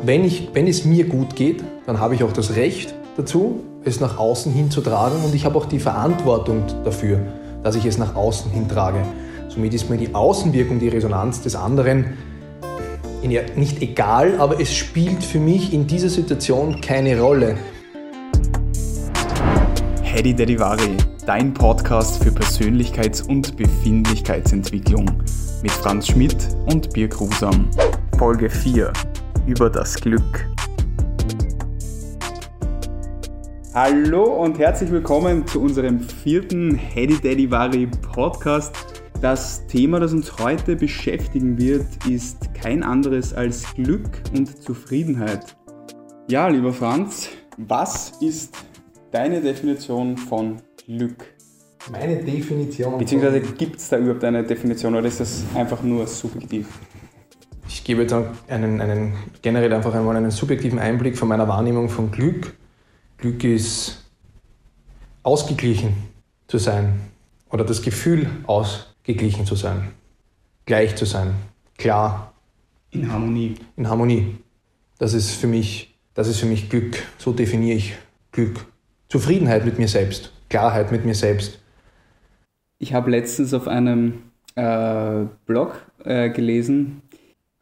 Wenn, ich, wenn es mir gut geht, dann habe ich auch das Recht dazu, es nach außen hin zu tragen und ich habe auch die Verantwortung dafür, dass ich es nach außen hin trage. Somit ist mir die Außenwirkung, die Resonanz des anderen nicht egal, aber es spielt für mich in dieser Situation keine Rolle. Hedy Dedivari, dein Podcast für Persönlichkeits- und Befindlichkeitsentwicklung mit Franz Schmidt und Birk Rusam. Folge 4 über das Glück. Hallo und herzlich willkommen zu unserem vierten Hedy Dedivari Podcast. Das Thema, das uns heute beschäftigen wird, ist kein anderes als Glück und Zufriedenheit. Ja, lieber Franz, was ist deine Definition von Glück? Meine Definition. Beziehungsweise gibt es da überhaupt eine Definition oder ist das einfach nur subjektiv? Ich gebe jetzt einen, einen, generell einfach einmal einen subjektiven Einblick von meiner Wahrnehmung von Glück. Glück ist ausgeglichen zu sein oder das Gefühl ausgeglichen zu sein, gleich zu sein, klar. In Harmonie. In Harmonie. Das ist für mich, das ist für mich Glück. So definiere ich Glück. Zufriedenheit mit mir selbst, Klarheit mit mir selbst. Ich habe letztens auf einem äh, Blog äh, gelesen,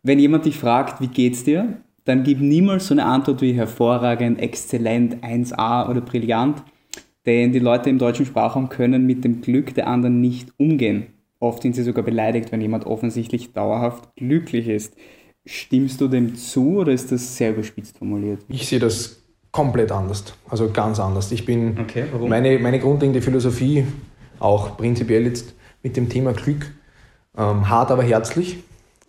wenn jemand dich fragt, wie geht's dir, dann gib niemals so eine Antwort wie hervorragend, exzellent, 1a oder brillant, denn die Leute im deutschen Sprachraum können mit dem Glück der anderen nicht umgehen. Oft sind sie sogar beleidigt, wenn jemand offensichtlich dauerhaft glücklich ist. Stimmst du dem zu oder ist das sehr überspitzt formuliert? Ich sehe das komplett anders. Also ganz anders. Ich bin okay, meine, meine grundlegende Philosophie, auch prinzipiell jetzt mit dem Thema Glück, ähm, hart aber herzlich.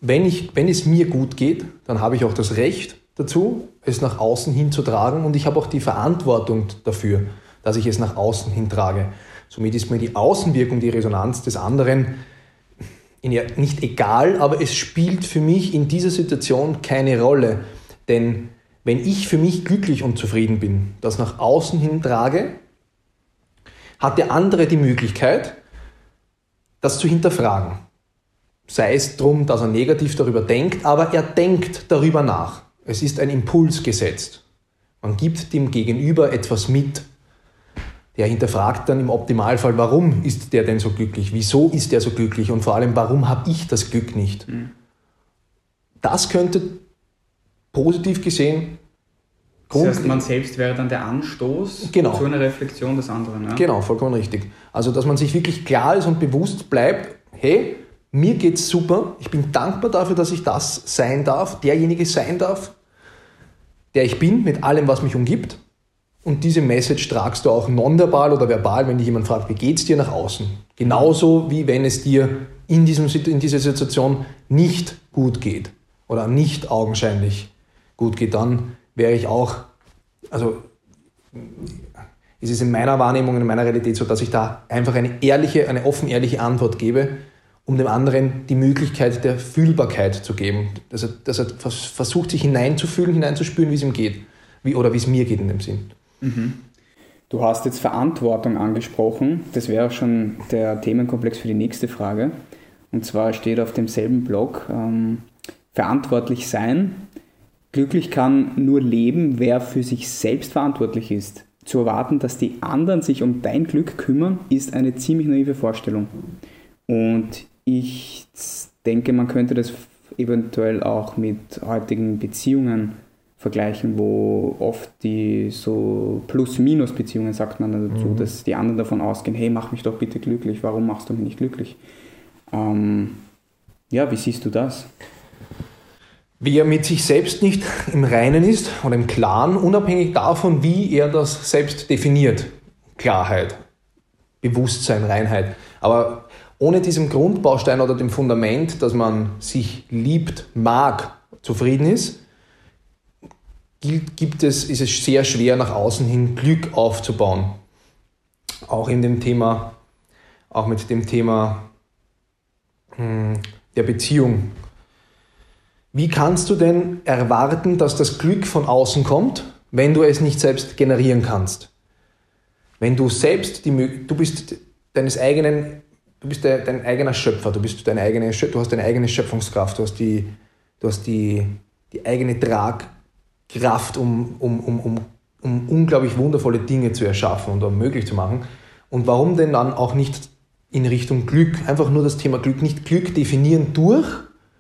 Wenn, ich, wenn es mir gut geht, dann habe ich auch das Recht dazu, es nach außen hin zu tragen und ich habe auch die Verantwortung dafür, dass ich es nach außen hin trage. Somit ist mir die Außenwirkung, die Resonanz des anderen nicht egal, aber es spielt für mich in dieser Situation keine Rolle. Denn wenn ich für mich glücklich und zufrieden bin, das nach außen hin trage, hat der andere die Möglichkeit, das zu hinterfragen. Sei es darum, dass er negativ darüber denkt, aber er denkt darüber nach. Es ist ein Impuls gesetzt. Man gibt dem Gegenüber etwas mit. Der hinterfragt dann im Optimalfall, warum ist der denn so glücklich? Wieso ist der so glücklich? Und vor allem, warum habe ich das Glück nicht? Mhm. Das könnte positiv gesehen. Grund das heißt, man selbst wäre dann der Anstoß genau. zu einer Reflexion des anderen. Ja? Genau, vollkommen richtig. Also, dass man sich wirklich klar ist und bewusst bleibt, hey, mir geht's super, ich bin dankbar dafür, dass ich das sein darf, derjenige sein darf, der ich bin, mit allem, was mich umgibt. Und diese Message tragst du auch nonverbal oder verbal, wenn dich jemand fragt, wie geht's dir nach außen. Genauso wie wenn es dir in, diesem, in dieser Situation nicht gut geht oder nicht augenscheinlich gut geht, dann wäre ich auch, also ist es in meiner Wahrnehmung, in meiner Realität so, dass ich da einfach eine ehrliche, eine offen ehrliche Antwort gebe, um dem anderen die Möglichkeit der Fühlbarkeit zu geben. Dass er, dass er versucht, sich hineinzufühlen, hineinzuspüren, wie es ihm geht. Wie, oder wie es mir geht in dem Sinn. Mhm. Du hast jetzt Verantwortung angesprochen. Das wäre auch schon der Themenkomplex für die nächste Frage. Und zwar steht auf demselben Blog, ähm, verantwortlich sein. Glücklich kann nur leben, wer für sich selbst verantwortlich ist. Zu erwarten, dass die anderen sich um dein Glück kümmern, ist eine ziemlich naive Vorstellung. Und ich denke, man könnte das eventuell auch mit heutigen Beziehungen vergleichen, wo oft die so Plus-Minus-Beziehungen, sagt man dazu, mhm. dass die anderen davon ausgehen, hey, mach mich doch bitte glücklich, warum machst du mich nicht glücklich? Ähm, ja, wie siehst du das? Wer mit sich selbst nicht im Reinen ist oder im Klaren, unabhängig davon, wie er das selbst definiert, Klarheit, Bewusstsein, Reinheit. Aber ohne diesem Grundbaustein oder dem Fundament, dass man sich liebt, mag, zufrieden ist, gibt es, ist es sehr schwer, nach außen hin Glück aufzubauen. Auch in dem Thema, auch mit dem Thema hm, der Beziehung wie kannst du denn erwarten, dass das Glück von außen kommt, wenn du es nicht selbst generieren kannst? Wenn du selbst die du bist deines eigenen du bist dein eigener Schöpfer, du bist deine eigene du hast deine eigene Schöpfungskraft, du hast die du hast die die eigene Trag Kraft, um, um, um, um, um unglaublich wundervolle Dinge zu erschaffen und um möglich zu machen. Und warum denn dann auch nicht in Richtung Glück? Einfach nur das Thema Glück, nicht Glück definieren durch,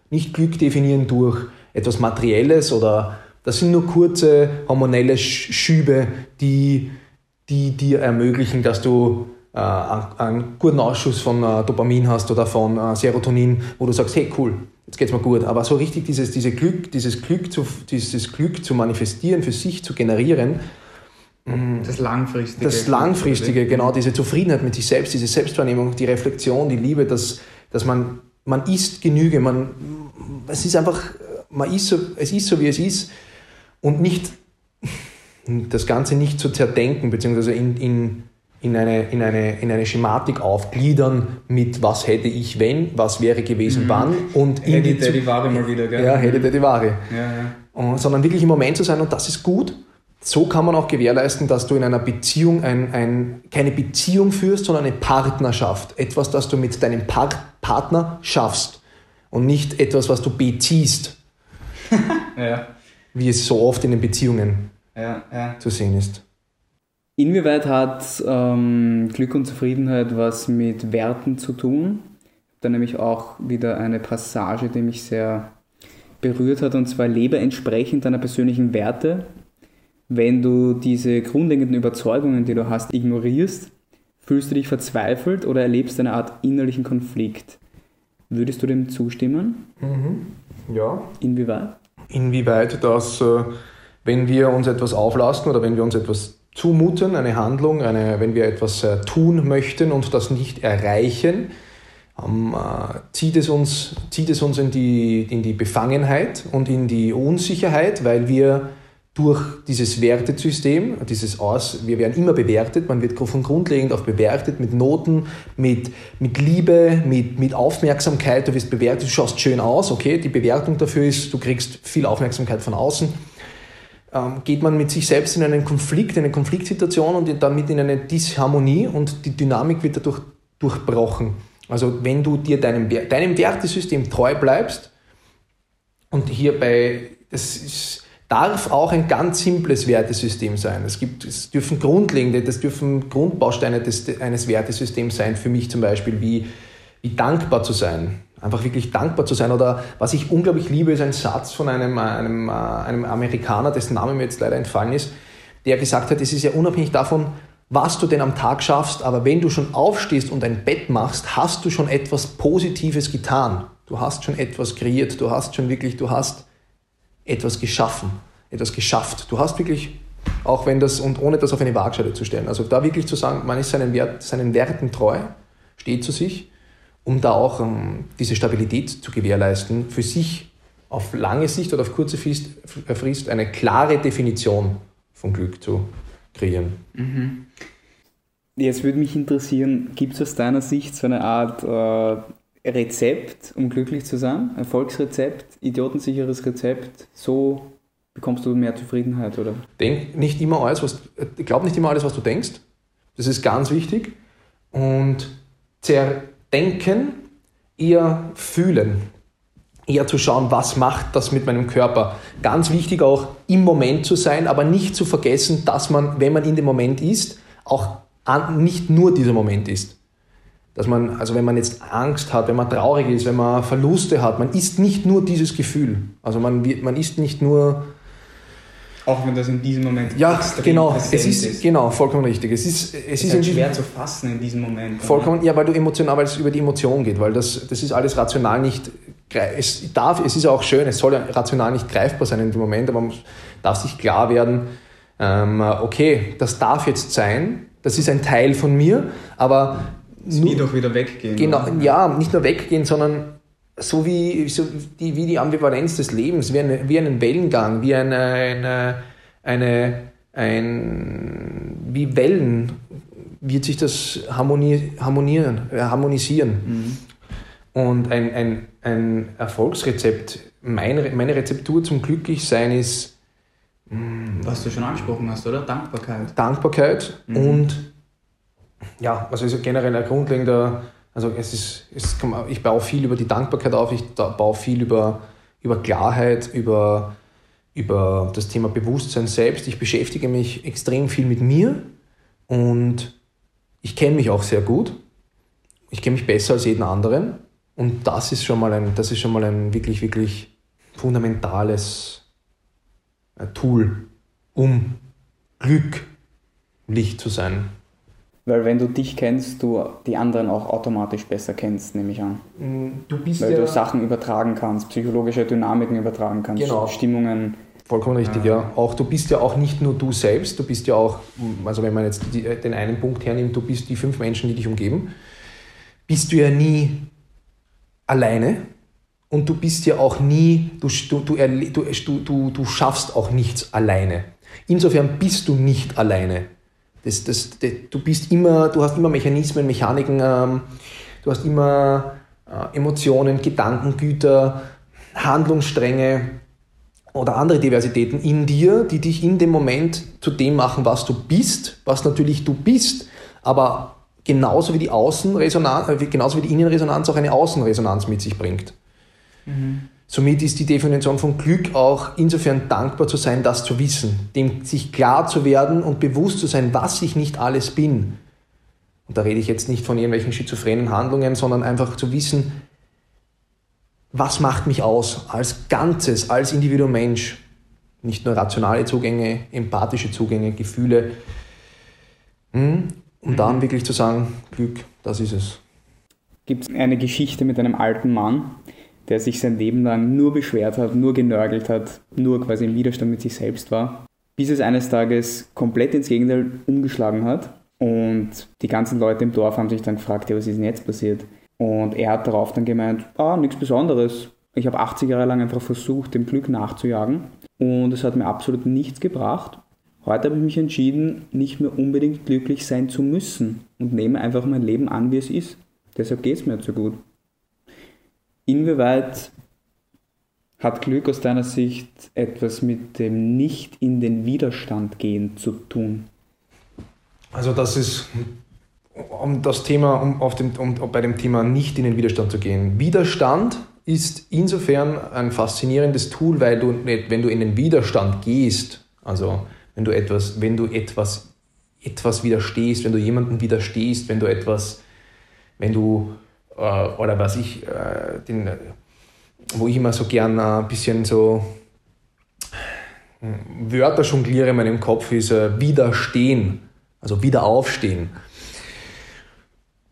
nicht Glück definieren durch etwas Materielles oder das sind nur kurze hormonelle Schübe, die, die dir ermöglichen, dass du äh, einen guten Ausschuss von äh, Dopamin hast oder von äh, Serotonin, wo du sagst, hey cool, jetzt geht's mir gut. Aber so richtig dieses, diese Glück, dieses, Glück zu, dieses Glück zu manifestieren, für sich zu generieren, mm, das Langfristige. Das Langfristige, genau, diese Zufriedenheit mit sich selbst, diese Selbstwahrnehmung, die Reflexion, die Liebe, dass, dass man, man isst Genüge, man, es ist einfach, man ist so, es ist so, wie es ist und nicht, das Ganze nicht zu zerdenken, beziehungsweise in, in in eine, in, eine, in eine Schematik aufgliedern mit was hätte ich wenn, was wäre gewesen mhm. wann und hätte in die, die Ware mal wieder, gell? Ja, hätte der die Ware. Ja, ja. Und, sondern wirklich im Moment zu sein und das ist gut. So kann man auch gewährleisten, dass du in einer Beziehung ein, ein, keine Beziehung führst, sondern eine Partnerschaft. Etwas, das du mit deinem Par Partner schaffst und nicht etwas, was du beziehst. ja. Wie es so oft in den Beziehungen ja, zu sehen ist. Inwieweit hat ähm, Glück und Zufriedenheit was mit Werten zu tun? Da nämlich auch wieder eine Passage, die mich sehr berührt hat, und zwar lebe entsprechend deiner persönlichen Werte. Wenn du diese grundlegenden Überzeugungen, die du hast, ignorierst, fühlst du dich verzweifelt oder erlebst eine Art innerlichen Konflikt. Würdest du dem zustimmen? Mhm. Ja. Inwieweit? Inwieweit, dass äh, wenn wir uns etwas auflasten oder wenn wir uns etwas zumuten, eine Handlung, eine, wenn wir etwas äh, tun möchten und das nicht erreichen, ähm, äh, zieht es uns, zieht es uns in, die, in die Befangenheit und in die Unsicherheit, weil wir durch dieses Wertesystem, dieses Aus, wir werden immer bewertet, man wird von grundlegend auf bewertet mit Noten, mit, mit Liebe, mit, mit Aufmerksamkeit, du wirst bewertet, du schaust schön aus, okay, die Bewertung dafür ist, du kriegst viel Aufmerksamkeit von außen ähm, geht man mit sich selbst in einen Konflikt, in eine Konfliktsituation und damit in eine Disharmonie und die Dynamik wird dadurch durchbrochen. Also wenn du dir deinem, deinem Wertesystem treu bleibst und hierbei, das ist, darf auch ein ganz simples Wertesystem sein. Es, gibt, es dürfen grundlegende, das dürfen Grundbausteine des, eines Wertesystems sein, für mich zum Beispiel, wie, wie dankbar zu sein einfach wirklich dankbar zu sein. Oder was ich unglaublich liebe, ist ein Satz von einem, einem, äh, einem Amerikaner, dessen Name mir jetzt leider entfallen ist, der gesagt hat, es ist ja unabhängig davon, was du denn am Tag schaffst, aber wenn du schon aufstehst und ein Bett machst, hast du schon etwas Positives getan. Du hast schon etwas kreiert, du hast schon wirklich, du hast etwas geschaffen, etwas geschafft. Du hast wirklich, auch wenn das, und ohne das auf eine Waagschale zu stellen, also da wirklich zu sagen, man ist seinen, Wert, seinen Werten treu, steht zu sich um da auch ähm, diese Stabilität zu gewährleisten, für sich auf lange Sicht oder auf kurze äh, Frist eine klare Definition von Glück zu kreieren. Mhm. Jetzt würde mich interessieren, gibt es aus deiner Sicht so eine Art äh, Rezept, um glücklich zu sein? Erfolgsrezept, idiotensicheres Rezept? So bekommst du mehr Zufriedenheit, oder? Denk nicht immer alles, was, glaub nicht immer alles, was du denkst. Das ist ganz wichtig. Und zer, denken, eher fühlen. Eher zu schauen, was macht das mit meinem Körper. Ganz wichtig auch im Moment zu sein, aber nicht zu vergessen, dass man, wenn man in dem Moment ist, auch nicht nur dieser Moment ist. Dass man, also wenn man jetzt Angst hat, wenn man traurig ist, wenn man Verluste hat, man ist nicht nur dieses Gefühl. Also man, man ist nicht nur auch wenn das in diesem Moment ja, genau, es ist, ist, genau, vollkommen richtig. Es ist, es, es ist, halt schwer zu fassen in diesem Moment. Vollkommen, oder? ja, weil du emotional, weil es über die Emotion geht, weil das, das ist alles rational nicht, es darf, es ist auch schön, es soll ja rational nicht greifbar sein in dem Moment, aber man darf sich klar werden, ähm, okay, das darf jetzt sein, das ist ein Teil von mir, aber es wird doch wieder weggehen. Genau, oder? ja, nicht nur weggehen, sondern so wie, so die, wie die Ambivalenz des Lebens, wie, eine, wie einen Wellengang, wie eine, eine, eine ein, wie Wellen wird sich das harmoni harmonieren, äh, harmonisieren. Mhm. Und ein, ein, ein Erfolgsrezept, mein, meine Rezeptur zum Glücklichsein ist. Mh, hm, Was du schon angesprochen hast, oder? Dankbarkeit. Dankbarkeit mhm. und ja, also ist generell ein grundlegender also es ist, es kann, ich baue viel über die Dankbarkeit auf, ich baue viel über, über Klarheit, über, über das Thema Bewusstsein selbst. Ich beschäftige mich extrem viel mit mir und ich kenne mich auch sehr gut. Ich kenne mich besser als jeden anderen. Und das ist schon mal ein, das ist schon mal ein wirklich, wirklich fundamentales äh, Tool, um glücklich zu sein. Weil wenn du dich kennst, du die anderen auch automatisch besser kennst, nehme ich an. Mm, du bist Weil ja, du Sachen übertragen kannst, psychologische Dynamiken übertragen kannst, Genau. Stimmungen. Vollkommen richtig, ja. Auch du bist ja auch nicht nur du selbst, du bist ja auch, also wenn man jetzt die, den einen Punkt hernimmt, du bist die fünf Menschen, die dich umgeben, bist du ja nie alleine und du bist ja auch nie, du, du, du, du, du schaffst auch nichts alleine. Insofern bist du nicht alleine. Das, das, das, du bist immer, du hast immer Mechanismen, Mechaniken, ähm, du hast immer äh, Emotionen, Gedankengüter, Handlungsstränge, oder andere Diversitäten in dir, die dich in dem Moment zu dem machen, was du bist, was natürlich du bist, aber genauso wie die Außenresonanz, äh, genauso wie die Innenresonanz auch eine Außenresonanz mit sich bringt. Somit ist die Definition von Glück auch insofern dankbar zu sein, das zu wissen, dem sich klar zu werden und bewusst zu sein, was ich nicht alles bin. Und da rede ich jetzt nicht von irgendwelchen schizophrenen Handlungen, sondern einfach zu wissen, was macht mich aus als Ganzes, als Individuum Mensch. Nicht nur rationale Zugänge, empathische Zugänge, Gefühle. Hm? Um dann wirklich zu sagen, Glück, das ist es. Gibt es eine Geschichte mit einem alten Mann, der sich sein Leben lang nur beschwert hat, nur genörgelt hat, nur quasi im Widerstand mit sich selbst war, bis es eines Tages komplett ins Gegenteil umgeschlagen hat und die ganzen Leute im Dorf haben sich dann gefragt, ja, was ist denn jetzt passiert? Und er hat darauf dann gemeint, ah, nichts Besonderes. Ich habe 80 Jahre lang einfach versucht, dem Glück nachzujagen und es hat mir absolut nichts gebracht. Heute habe ich mich entschieden, nicht mehr unbedingt glücklich sein zu müssen und nehme einfach mein Leben an, wie es ist. Deshalb geht es mir jetzt so gut. Inwieweit hat Glück aus deiner Sicht etwas mit dem Nicht in den Widerstand gehen zu tun? Also das ist, um das Thema, um, auf dem, um bei dem Thema nicht in den Widerstand zu gehen. Widerstand ist insofern ein faszinierendes Tool, weil du, wenn du in den Widerstand gehst, also wenn du etwas, wenn du etwas, etwas widerstehst, wenn du jemandem widerstehst, wenn du etwas, wenn du, oder was ich, äh, den, wo ich immer so gern äh, ein bisschen so Wörter jongliere in meinem Kopf, ist äh, widerstehen, also wieder aufstehen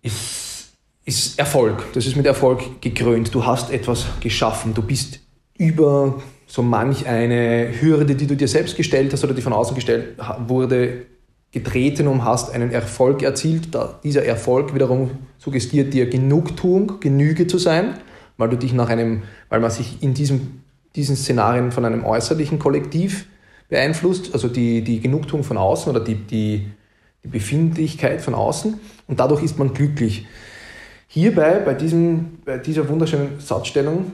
ist, ist Erfolg. Das ist mit Erfolg gekrönt. Du hast etwas geschaffen. Du bist über so manch eine Hürde, die du dir selbst gestellt hast oder die von außen gestellt wurde, getreten und hast einen Erfolg erzielt. Da, dieser Erfolg wiederum suggestiert dir Genugtuung, Genüge zu sein, weil du dich nach einem, weil man sich in diesem, diesen Szenarien von einem äußerlichen Kollektiv beeinflusst, also die, die Genugtuung von außen oder die, die, die Befindlichkeit von außen und dadurch ist man glücklich. Hierbei, bei, diesem, bei dieser wunderschönen Satzstellung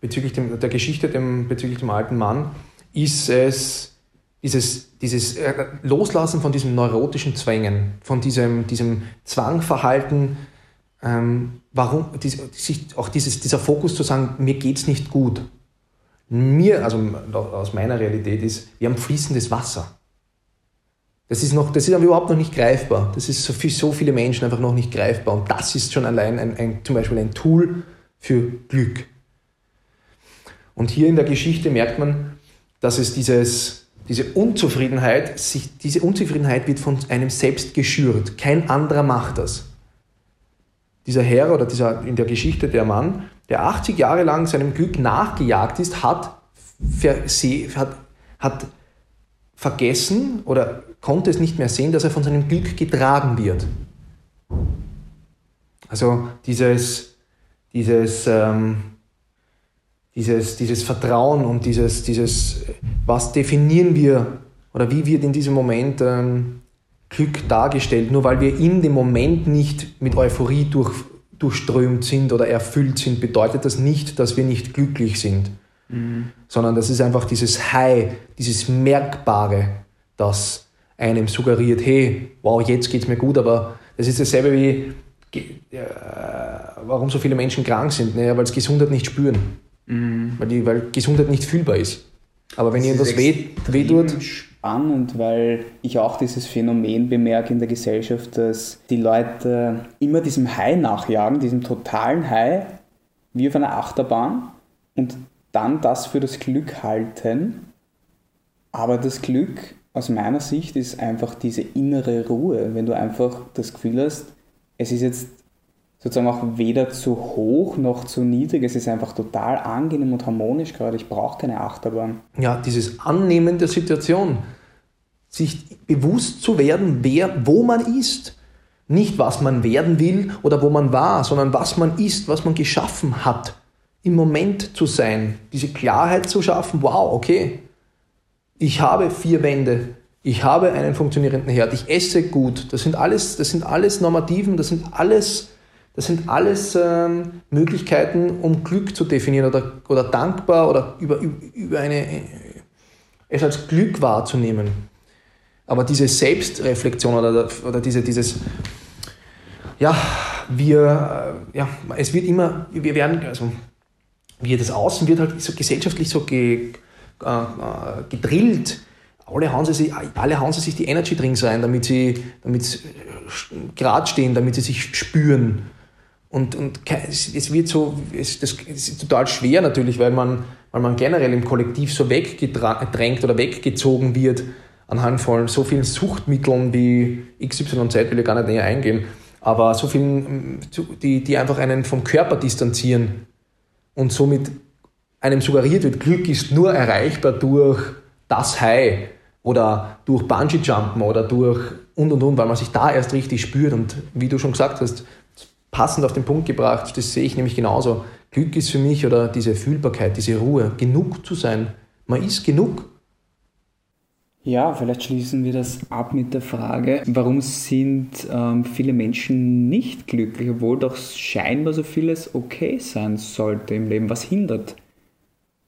bezüglich dem, der Geschichte dem, bezüglich dem alten Mann, ist es dieses, dieses äh, Loslassen von diesen neurotischen Zwängen, von diesem, diesem Zwangverhalten, ähm, warum, dies, auch dieses, dieser Fokus zu sagen, mir geht es nicht gut. Mir, also aus meiner Realität ist, wir haben fließendes Wasser. Das ist, noch, das ist aber überhaupt noch nicht greifbar. Das ist für so viele Menschen einfach noch nicht greifbar. Und das ist schon allein ein, ein, zum Beispiel ein Tool für Glück. Und hier in der Geschichte merkt man, dass es dieses, diese Unzufriedenheit, sich, diese Unzufriedenheit wird von einem selbst geschürt. Kein anderer macht das. Dieser Herr oder dieser in der Geschichte der Mann, der 80 Jahre lang seinem Glück nachgejagt ist, hat, hat, hat vergessen oder konnte es nicht mehr sehen, dass er von seinem Glück getragen wird. Also dieses, dieses, ähm, dieses, dieses Vertrauen und dieses, dieses, was definieren wir oder wie wird in diesem Moment ähm, Glück dargestellt, nur weil wir in dem Moment nicht mit Euphorie durch, durchströmt sind oder erfüllt sind, bedeutet das nicht, dass wir nicht glücklich sind, sondern das ist einfach dieses High, dieses Merkbare, das einem suggeriert, hey, wow, jetzt geht es mir gut, aber das ist dasselbe wie, äh, warum so viele Menschen krank sind, naja, weil sie Gesundheit nicht spüren, weil, die, weil Gesundheit nicht fühlbar ist. Aber wenn irgendwas weh, weh tut. Spannend, weil ich auch dieses Phänomen bemerke in der Gesellschaft, dass die Leute immer diesem High nachjagen, diesem totalen High, wie auf einer Achterbahn und dann das für das Glück halten. Aber das Glück aus meiner Sicht ist einfach diese innere Ruhe, wenn du einfach das Gefühl hast, es ist jetzt sozusagen auch weder zu hoch noch zu niedrig. Es ist einfach total angenehm und harmonisch gerade. Ich brauche keine Achterbahn. Ja, dieses Annehmen der Situation. Sich bewusst zu werden, wer, wo man ist. Nicht, was man werden will oder wo man war, sondern was man ist, was man geschaffen hat. Im Moment zu sein. Diese Klarheit zu schaffen, wow, okay. Ich habe vier Wände. Ich habe einen funktionierenden Herd. Ich esse gut. Das sind alles, das sind alles Normativen, das sind alles das sind alles ähm, Möglichkeiten, um Glück zu definieren oder, oder dankbar oder über, über eine, äh, es als Glück wahrzunehmen. Aber diese Selbstreflexion oder, oder diese, dieses, ja, wir, äh, ja, es wird immer, wir werden, also, wir das Außen wird halt so gesellschaftlich so ge, äh, äh gedrillt. Alle hauen, sie sich, alle hauen sie sich die Energy Drinks rein, damit sie, damit sie gerade stehen, damit sie sich spüren. Und, und es wird so, es, das ist total schwer natürlich, weil man, weil man generell im Kollektiv so weggedrängt oder weggezogen wird anhand von so vielen Suchtmitteln wie XYZ, will ich gar nicht näher eingehen, aber so vielen, die, die einfach einen vom Körper distanzieren und somit einem suggeriert wird, Glück ist nur erreichbar durch das High oder durch Bungee-Jumpen oder durch und und und, weil man sich da erst richtig spürt. Und wie du schon gesagt hast, passend auf den Punkt gebracht. Das sehe ich nämlich genauso. Glück ist für mich oder diese Fühlbarkeit, diese Ruhe, genug zu sein. Man ist genug. Ja, vielleicht schließen wir das ab mit der Frage, warum sind ähm, viele Menschen nicht glücklich, obwohl doch scheinbar so vieles okay sein sollte im Leben. Was hindert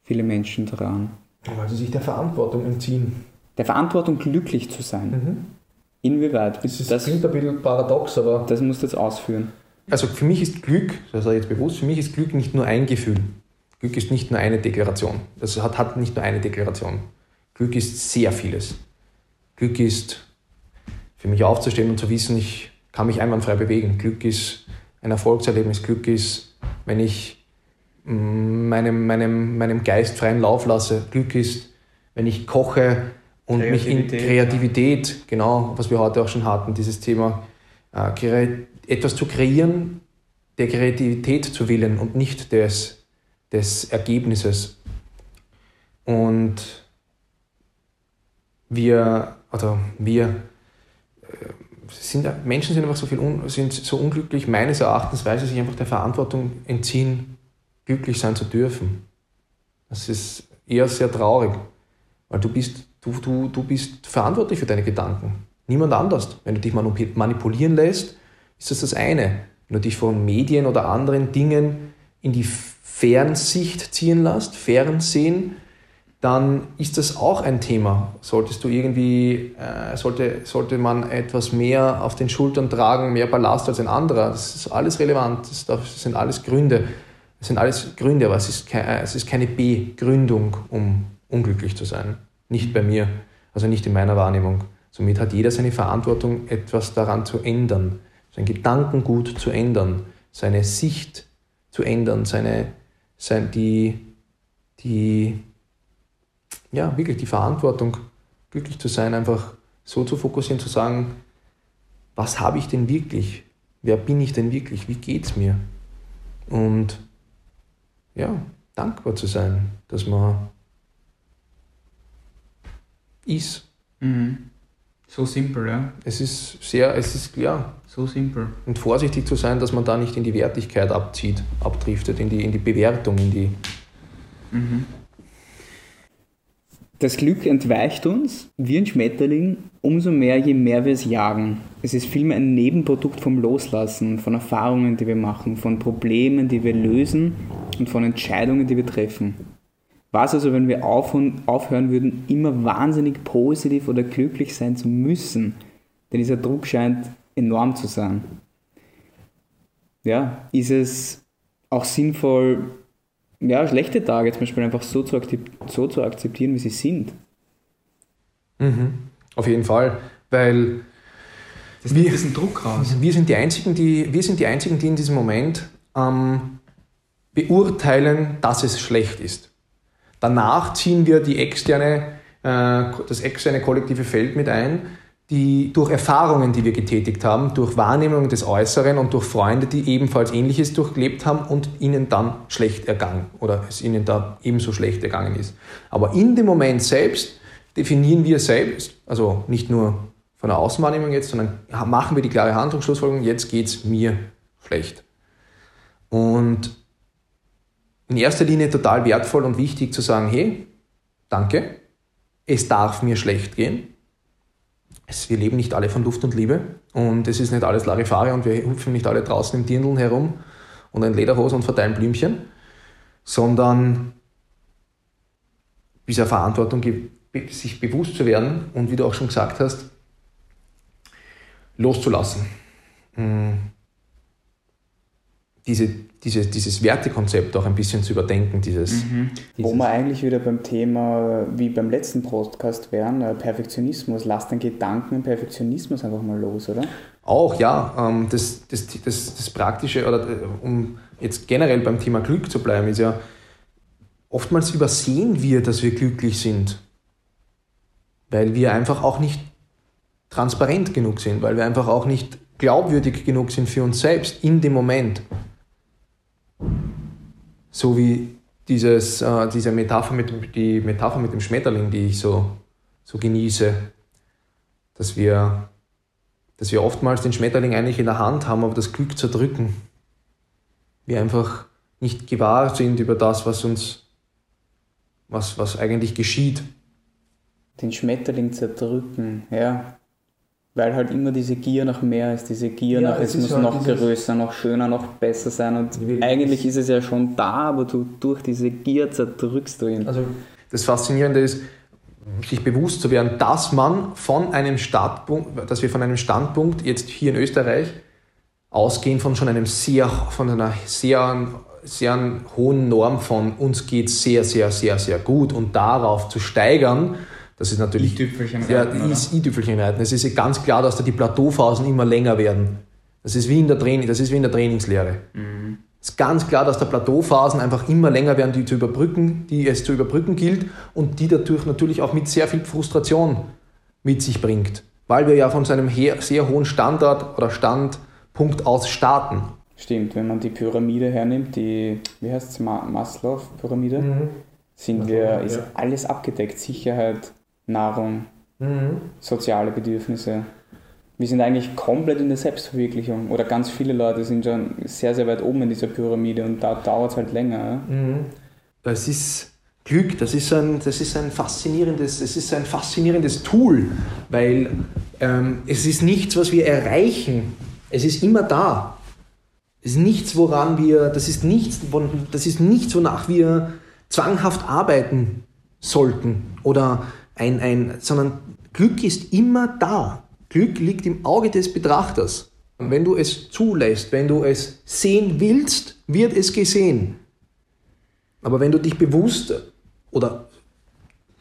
viele Menschen daran? Weil sie sich der Verantwortung entziehen. Der Verantwortung, glücklich zu sein. Mhm. Inwieweit? Das, das klingt ein bisschen paradox, aber. Das musst du jetzt ausführen. Also für mich ist Glück, das sage ich jetzt bewusst, für mich ist Glück nicht nur ein Gefühl. Glück ist nicht nur eine Deklaration. Das hat, hat nicht nur eine Deklaration. Glück ist sehr vieles. Glück ist für mich aufzustehen und zu wissen, ich kann mich einwandfrei bewegen. Glück ist ein Erfolgserlebnis. Glück ist, wenn ich mm, meinem, meinem, meinem Geist freien Lauf lasse. Glück ist, wenn ich koche und mich in Kreativität, genau, was wir heute auch schon hatten, dieses Thema, äh, etwas zu kreieren, der Kreativität zu willen und nicht des, des Ergebnisses. Und wir, also wir äh, sind, Menschen sind einfach so, viel un, sind so unglücklich, meines Erachtens, weil sie sich einfach der Verantwortung entziehen, glücklich sein zu dürfen. Das ist eher sehr traurig, weil du bist, du, du, du bist verantwortlich für deine Gedanken. Niemand anders. Wenn du dich manipulieren lässt, ist das das eine. Wenn du dich von Medien oder anderen Dingen in die Fernsicht ziehen lässt, Fernsehen, dann ist das auch ein Thema. Solltest du irgendwie, äh, sollte, sollte man etwas mehr auf den Schultern tragen, mehr Ballast als ein anderer, das ist alles relevant, das, das sind alles Gründe. Das sind alles Gründe, aber es ist, kein, es ist keine Begründung, um unglücklich zu sein. Nicht bei mir, also nicht in meiner Wahrnehmung. Somit hat jeder seine Verantwortung, etwas daran zu ändern sein Gedankengut zu ändern, seine Sicht zu ändern, seine, sein, die, die, ja, wirklich die Verantwortung, glücklich zu sein, einfach so zu fokussieren, zu sagen, was habe ich denn wirklich? Wer bin ich denn wirklich? Wie geht es mir? Und ja, dankbar zu sein, dass man ist. Mhm. So simpel, ja. Es ist sehr, es ist, ja. So simpel. Und vorsichtig zu sein, dass man da nicht in die Wertigkeit abzieht, abdriftet, in die, in die Bewertung, in die. Mhm. Das Glück entweicht uns wie ein Schmetterling umso mehr, je mehr wir es jagen. Es ist vielmehr ein Nebenprodukt vom Loslassen, von Erfahrungen, die wir machen, von Problemen, die wir lösen und von Entscheidungen, die wir treffen. Was also, wenn wir aufhören würden, immer wahnsinnig positiv oder glücklich sein zu müssen? Denn dieser Druck scheint enorm zu sein. Ja, ist es auch sinnvoll, ja, schlechte Tage zum Beispiel einfach so zu, so zu akzeptieren, wie sie sind. Mhm. Auf jeden Fall, weil das wir, diesen Druck raus. Wir sind die Einzigen, die, wir sind die Einzigen, die in diesem Moment ähm, beurteilen, dass es schlecht ist. Danach ziehen wir die externe, äh, das externe kollektive Feld mit ein, die durch Erfahrungen, die wir getätigt haben, durch Wahrnehmung des Äußeren und durch Freunde, die ebenfalls Ähnliches durchlebt haben und ihnen dann schlecht ergangen oder es ihnen da ebenso schlecht ergangen ist. Aber in dem Moment selbst definieren wir selbst, also nicht nur von der Außenwahrnehmung jetzt, sondern machen wir die klare Handlungsschlussfolgerung, jetzt geht es mir schlecht. Und in erster Linie total wertvoll und wichtig zu sagen, hey, danke, es darf mir schlecht gehen wir leben nicht alle von Luft und Liebe und es ist nicht alles Larifare und wir hüpfen nicht alle draußen im Dirndl herum und in Lederhose und verteilen Blümchen, sondern dieser Verantwortung sich bewusst zu werden und wie du auch schon gesagt hast, loszulassen. Hm diese, diese, dieses Wertekonzept auch ein bisschen zu überdenken. Dieses, mhm. dieses Wo wir eigentlich wieder beim Thema, wie beim letzten Podcast wären, äh, Perfektionismus, lass den Gedanken Perfektionismus einfach mal los, oder? Auch, ja. Ähm, das, das, das, das Praktische, oder äh, um jetzt generell beim Thema Glück zu bleiben, ist ja, oftmals übersehen wir, dass wir glücklich sind, weil wir einfach auch nicht transparent genug sind, weil wir einfach auch nicht glaubwürdig genug sind für uns selbst in dem Moment. So wie dieses, äh, diese Metapher mit, die Metapher mit dem Schmetterling, die ich so, so genieße, dass wir, dass wir oftmals den Schmetterling eigentlich in der Hand haben, aber das Glück zerdrücken. Wir einfach nicht gewahr sind über das, was uns, was, was eigentlich geschieht. Den Schmetterling zerdrücken, ja weil halt immer diese Gier nach mehr ist, diese Gier ja, nach, es, es muss halt noch größer, noch schöner, noch besser sein und eigentlich ist es ja schon da, aber du durch diese Gier zerdrückst du ihn. Also das Faszinierende ist, sich bewusst zu werden, dass man von einem Startpunkt, dass wir von einem Standpunkt jetzt hier in Österreich ausgehen von schon einem sehr, von einer sehr, sehr hohen Norm von uns geht sehr, sehr, sehr, sehr gut und darauf zu steigern, das ist natürlich. I-Tüpfelchen reiten. Ja, I-Tüpfelchen reiten. Es ist ganz klar, dass da die Plateauphasen immer länger werden. Das ist wie in der, Training, das ist wie in der Trainingslehre. Mhm. Es ist ganz klar, dass da Plateauphasen einfach immer länger werden, die zu überbrücken, die es zu überbrücken gilt und die dadurch natürlich auch mit sehr viel Frustration mit sich bringt. Weil wir ja von so einem sehr hohen Standard oder Standpunkt aus starten. Stimmt, wenn man die Pyramide hernimmt, die, wie heißt es, Maslow-Pyramide, mhm. sind wir, ist ja. alles abgedeckt. Sicherheit, Nahrung, mhm. soziale Bedürfnisse. Wir sind eigentlich komplett in der Selbstverwirklichung. Oder ganz viele Leute sind schon sehr, sehr weit oben in dieser Pyramide und da dauert es halt länger. Mhm. Das ist Glück, das ist ein, das ist ein faszinierendes, es ist ein faszinierendes Tool, weil ähm, es ist nichts, was wir erreichen. Es ist immer da. Es ist nichts, woran wir, das ist nichts, das ist nichts, wonach wir zwanghaft arbeiten sollten oder ein, ein, sondern Glück ist immer da. Glück liegt im Auge des Betrachters. Und wenn du es zulässt, wenn du es sehen willst, wird es gesehen. Aber wenn du dich bewusst oder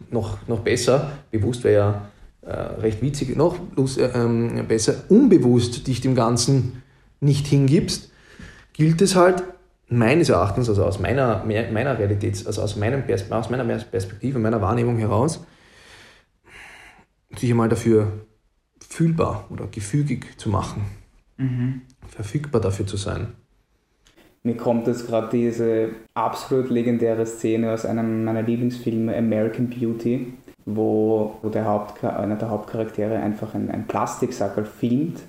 noch, noch besser, bewusst wäre ja äh, recht witzig, noch äh, ähm, besser, unbewusst dich dem Ganzen nicht hingibst, gilt es halt meines Erachtens, also aus meiner, meiner Realität, also aus, meinem aus meiner Perspektive, meiner Wahrnehmung heraus, sich einmal dafür fühlbar oder gefügig zu machen, mhm. verfügbar dafür zu sein. Mir kommt jetzt gerade diese absolut legendäre Szene aus einem meiner Lieblingsfilme American Beauty, wo, wo der Haupt, einer der Hauptcharaktere einfach einen, einen Plastiksackerl filmt,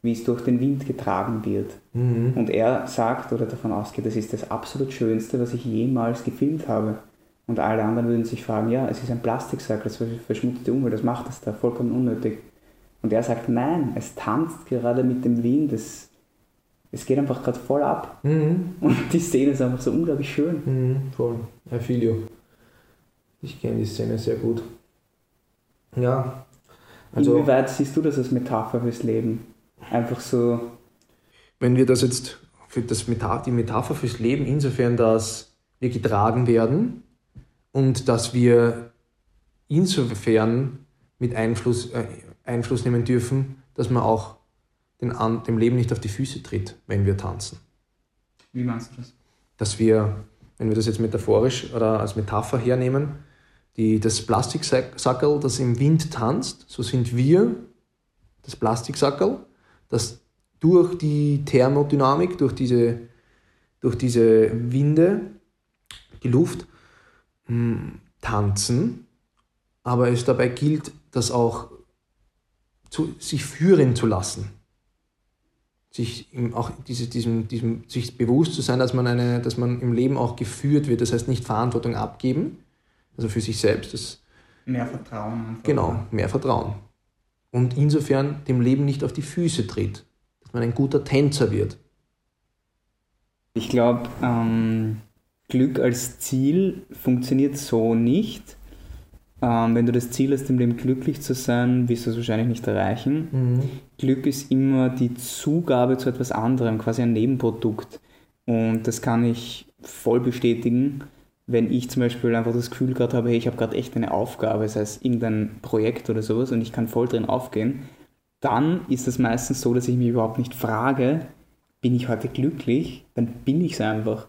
wie es durch den Wind getragen wird. Mhm. Und er sagt oder davon ausgeht, das ist das absolut Schönste, was ich jemals gefilmt habe. Und alle anderen würden sich fragen, ja, es ist ein Plastiksack, das verschmutzt die Umwelt, das macht es da, vollkommen unnötig. Und er sagt, nein, es tanzt gerade mit dem Wind, es, es geht einfach gerade voll ab. Mhm. Und die Szene ist einfach so unglaublich schön. Mhm, voll, I feel you. Ich kenne die Szene sehr gut. Ja. Also, Inwieweit siehst du das als Metapher fürs Leben? Einfach so. Wenn wir das jetzt für das Metapher, die Metapher fürs Leben insofern, dass wir getragen werden und dass wir insofern mit Einfluss, äh, Einfluss nehmen dürfen, dass man auch den, dem Leben nicht auf die Füße tritt, wenn wir tanzen. Wie meinst du das? Dass wir, wenn wir das jetzt metaphorisch oder als Metapher hernehmen, die, das Plastiksackerl, das im Wind tanzt, so sind wir das Plastiksackerl, das durch die Thermodynamik, durch diese, durch diese Winde, die Luft, mh, hm, tanzen, aber es dabei gilt, das auch zu, sich führen zu lassen. Sich auch diese, diesem, diesem, sich bewusst zu sein, dass man, eine, dass man im Leben auch geführt wird. Das heißt nicht Verantwortung abgeben, also für sich selbst. Das, mehr Vertrauen. Einfach. Genau, mehr Vertrauen. Und insofern dem Leben nicht auf die Füße tritt. Dass man ein guter Tänzer wird. Ich glaube, ähm, Glück als Ziel funktioniert so nicht. Ähm, wenn du das Ziel hast, im Leben glücklich zu sein, wirst du es wahrscheinlich nicht erreichen. Mhm. Glück ist immer die Zugabe zu etwas anderem, quasi ein Nebenprodukt. Und das kann ich voll bestätigen, wenn ich zum Beispiel einfach das Gefühl gerade habe, hey, ich habe gerade echt eine Aufgabe, sei es irgendein Projekt oder sowas, und ich kann voll drin aufgehen, dann ist es meistens so, dass ich mich überhaupt nicht frage, bin ich heute glücklich? Dann bin ich es einfach.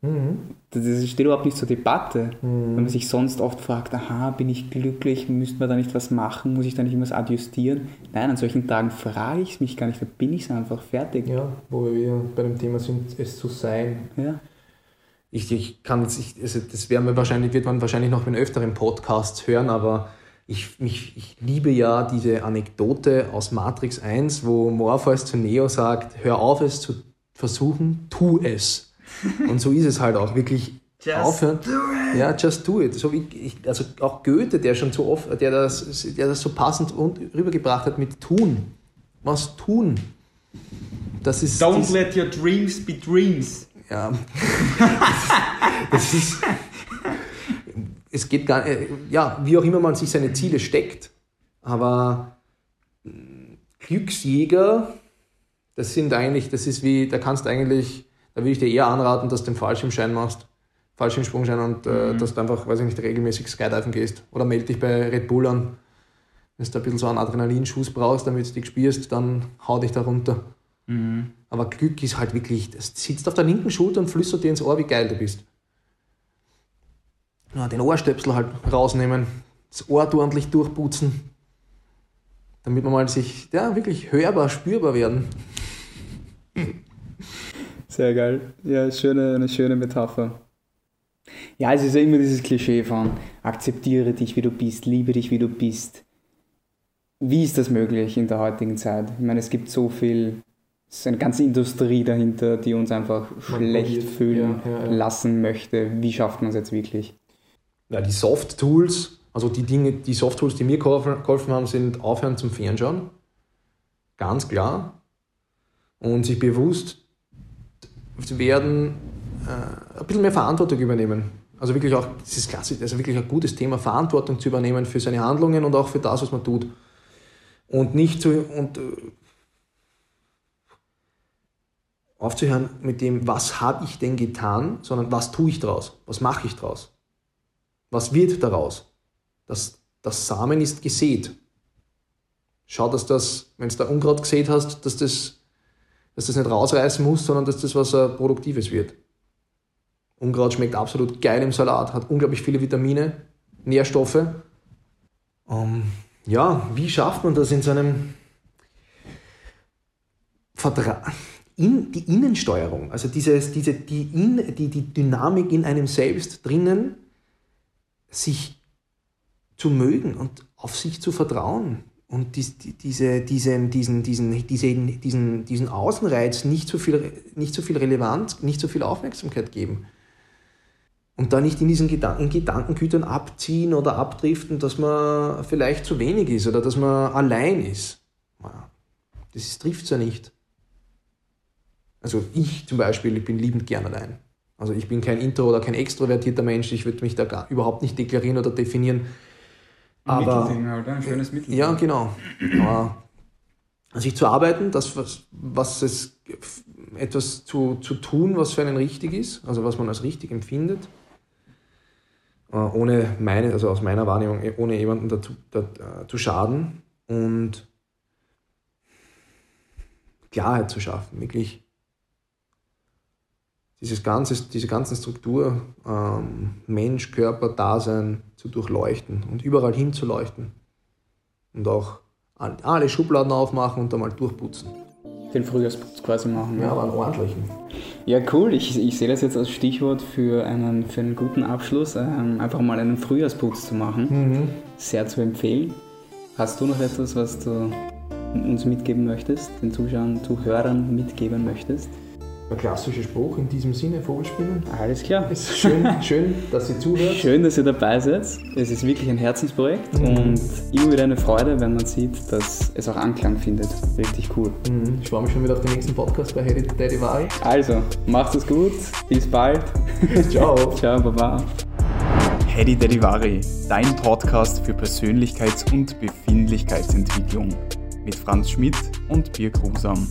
Mhm. Das steht überhaupt nicht zur Debatte. Mhm. Wenn man sich sonst oft fragt, aha, bin ich glücklich, müsste man da nicht was machen, muss ich da nicht irgendwas adjustieren? Nein, an solchen Tagen frage ich mich gar nicht, da bin ich es einfach fertig. Ja, wo wir bei dem Thema sind, es zu sein. Ja. Ich, ich kann jetzt, ich, also das werden wir wahrscheinlich, wird man wahrscheinlich noch in öfteren Podcasts hören, aber ich, mich, ich liebe ja diese Anekdote aus Matrix 1, wo Morpheus zu Neo sagt, hör auf es zu versuchen, tu es. Und so ist es halt auch, wirklich just aufhören. Do it. Ja, just do it. So wie ich, also auch Goethe, der schon so oft, der das, der das so passend rübergebracht hat mit tun. Was tun? Das ist. Don't das, let your dreams be dreams. Ja. das ist. Es geht gar nicht, ja, wie auch immer man sich seine Ziele steckt, aber Glücksjäger, das sind eigentlich, das ist wie, da kannst du eigentlich da würde ich dir eher anraten, dass du den Fallschirmschein machst, Fallschirmsprungschein und äh, mhm. dass du einfach, weiß ich nicht, regelmäßig Skydiven gehst. Oder melde dich bei Red Bull an. Wenn du ein bisschen so einen Adrenalinschuss brauchst, damit du dich spürst, dann hau dich da runter. Mhm. Aber Glück ist halt wirklich, das sitzt auf der linken Schulter und flüstert dir ins Ohr, wie geil du bist. Ja, den Ohrstöpsel halt rausnehmen, das Ohr ordentlich durchputzen, damit man mal sich, ja, wirklich hörbar, spürbar werden. Sehr geil. Ja, schöne, eine schöne Metapher. Ja, es ist ja immer dieses Klischee von akzeptiere dich, wie du bist, liebe dich, wie du bist. Wie ist das möglich in der heutigen Zeit? Ich meine, es gibt so viel, es ist eine ganze Industrie dahinter, die uns einfach man schlecht fühlen ja, ja, ja. lassen möchte. Wie schafft man es jetzt wirklich? Ja, die Soft-Tools, also die Dinge, die Soft-Tools, die mir geholfen haben, sind aufhören zum Fernschauen. Ganz klar. Und sich bewusst werden äh, ein bisschen mehr Verantwortung übernehmen. Also wirklich auch, das ist klassisch, also wirklich ein gutes Thema, Verantwortung zu übernehmen für seine Handlungen und auch für das, was man tut. Und nicht zu, und äh, aufzuhören mit dem, was habe ich denn getan, sondern was tue ich daraus? Was mache ich daraus? Was wird daraus? Das, das Samen ist gesät. Schau, dass das, wenn du da Unkraut gesät hast, dass das dass das nicht rausreißen muss, sondern dass das was uh, Produktives wird. Unkraut schmeckt absolut geil im Salat, hat unglaublich viele Vitamine, Nährstoffe. Um, ja, wie schafft man das in so einem Vertrag? In, die Innensteuerung, also dieses, diese, die, in, die, die Dynamik in einem selbst drinnen, sich zu mögen und auf sich zu vertrauen und dies, diese, diesen, diesen, diesen, diesen, diesen, diesen Außenreiz nicht so, viel, nicht so viel Relevanz, nicht so viel Aufmerksamkeit geben. Und da nicht in diesen Gedanken, Gedankengütern abziehen oder abdriften, dass man vielleicht zu wenig ist oder dass man allein ist. Das trifft es ja nicht. Also ich zum Beispiel, ich bin liebend gern allein. Also ich bin kein Intro- oder kein extrovertierter Mensch, ich würde mich da gar, überhaupt nicht deklarieren oder definieren. Aber, Mittelding halt, ein schönes Mittelding. Ja, genau. Aber an sich zu arbeiten, das, was, was es, etwas zu, zu tun, was für einen richtig ist, also was man als richtig empfindet, äh, ohne meine, also aus meiner Wahrnehmung, ohne jemanden dazu, da, äh, zu schaden und Klarheit zu schaffen, wirklich dieses ganze, diese ganze Struktur, ähm, Mensch, Körper, Dasein zu durchleuchten und überall hinzuleuchten. Und auch alle Schubladen aufmachen und da mal durchputzen. Den Frühjahrsputz quasi machen. Ja, aber einen ordentlichen. Ja, cool. Ich, ich sehe das jetzt als Stichwort für einen, für einen guten Abschluss. Ähm, einfach mal einen Frühjahrsputz zu machen. Mhm. Sehr zu empfehlen. Hast du noch etwas, was du uns mitgeben möchtest, den Zuschauern, Zuhörern mitgeben möchtest? Der klassische Spruch in diesem Sinne, Vogelspielen. Alles klar. Es ist schön, schön, dass ihr zuhört. Schön, dass ihr dabei seid. Es ist wirklich ein Herzensprojekt mhm. und immer wieder eine Freude, wenn man sieht, dass es auch Anklang findet. Richtig cool. Mhm. Ich freue mich schon wieder auf den nächsten Podcast bei Hedy Daddy Vari. Also, macht es gut. Bis bald. Ciao. Ciao, Baba. Hedy Daddy Vari, dein Podcast für Persönlichkeits- und Befindlichkeitsentwicklung mit Franz Schmidt und Birk Rusam.